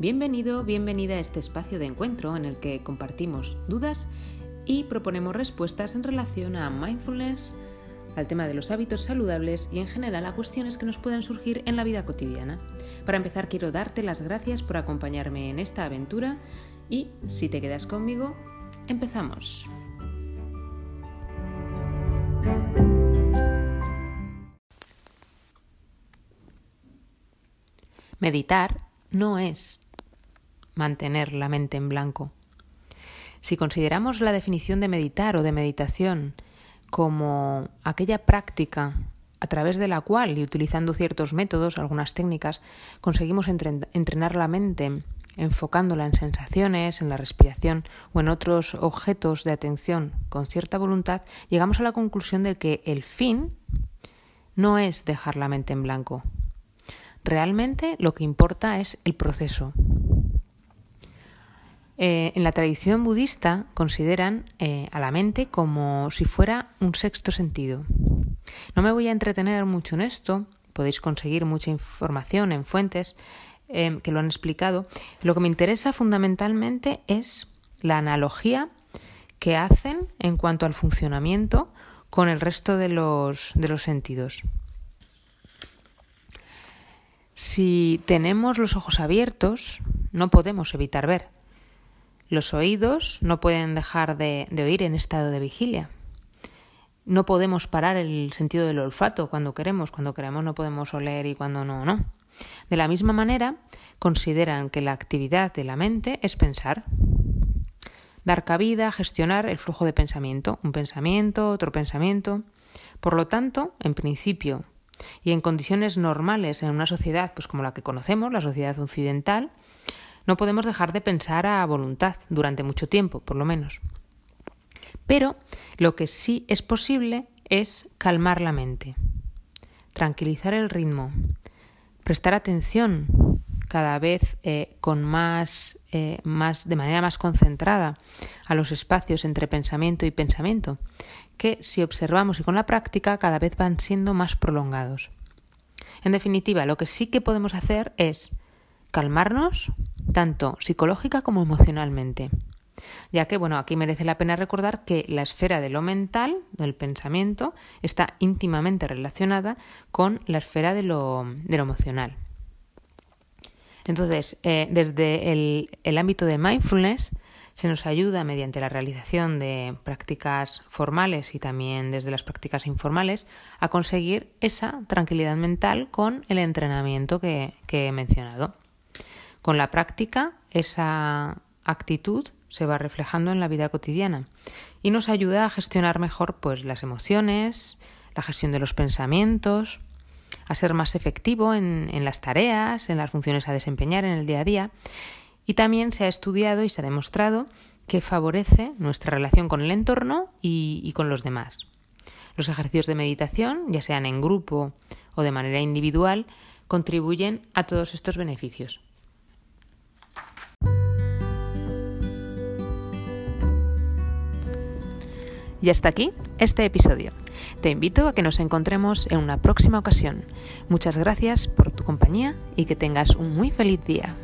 Bienvenido, bienvenida a este espacio de encuentro en el que compartimos dudas y proponemos respuestas en relación a mindfulness, al tema de los hábitos saludables y en general a cuestiones que nos pueden surgir en la vida cotidiana. Para empezar quiero darte las gracias por acompañarme en esta aventura y si te quedas conmigo, empezamos. Meditar no es mantener la mente en blanco. Si consideramos la definición de meditar o de meditación como aquella práctica a través de la cual, y utilizando ciertos métodos, algunas técnicas, conseguimos entrenar la mente, enfocándola en sensaciones, en la respiración o en otros objetos de atención con cierta voluntad, llegamos a la conclusión de que el fin no es dejar la mente en blanco. Realmente lo que importa es el proceso, eh, en la tradición budista consideran eh, a la mente como si fuera un sexto sentido. No me voy a entretener mucho en esto, podéis conseguir mucha información en fuentes em, que lo han explicado. Lo que me interesa fundamentalmente es la analogía que hacen en cuanto al funcionamiento con el resto de los, de los sentidos. Si tenemos los ojos abiertos, no podemos evitar ver. Los oídos no pueden dejar de, oír en estado de vigilia. No podemos parar el sentido del olfato cuando queremos, cuando queremos no podemos oler y cuando no, no. De la misma manera, consideran que la actividad de la mente es pensar, dar cabida, gestionar el flujo de pensamiento, un pensamiento, otro pensamiento. Por lo tanto, en principio y en condiciones normales en una sociedad pues como la que conocemos, la sociedad occidental, no podemos dejar de pensar a voluntad durante mucho tiempo, por lo menos. Pero lo que sí es posible es calmar la mente, tranquilizar el ritmo, prestar atención cada vez eh, con más, eh, más, de manera más concentrada a los espacios entre pensamiento y pensamiento, que si observamos y con la práctica cada vez van siendo más prolongados. En definitiva, lo que sí que podemos hacer es calmarnos, tanto psicológica como emocionalmente. Ya que, bueno, aquí merece la pena recordar que la esfera de lo mental, del pensamiento, está íntimamente relacionada con la esfera de lo, emocional. Entonces, eh, desde el ámbito de mindfulness, se nos ayuda mediante la realización de prácticas formales y también desde las prácticas informales a conseguir esa tranquilidad mental con el entrenamiento que he mencionado. Con la práctica, esa actitud se va reflejando en la vida cotidiana y nos ayuda a gestionar mejor pues las emociones, la gestión de los pensamientos, a ser más efectivo en, las tareas, en las funciones a desempeñar en el día a día. Y también se ha estudiado y se ha demostrado que favorece nuestra relación con el entorno y, y con los demás. Los ejercicios de meditación, ya sean en grupo o de manera individual, contribuyen a todos estos beneficios. Y hasta aquí este episodio. Te invito a que nos encontremos en una próxima ocasión. Muchas gracias por tu compañía y que tengas un muy feliz día.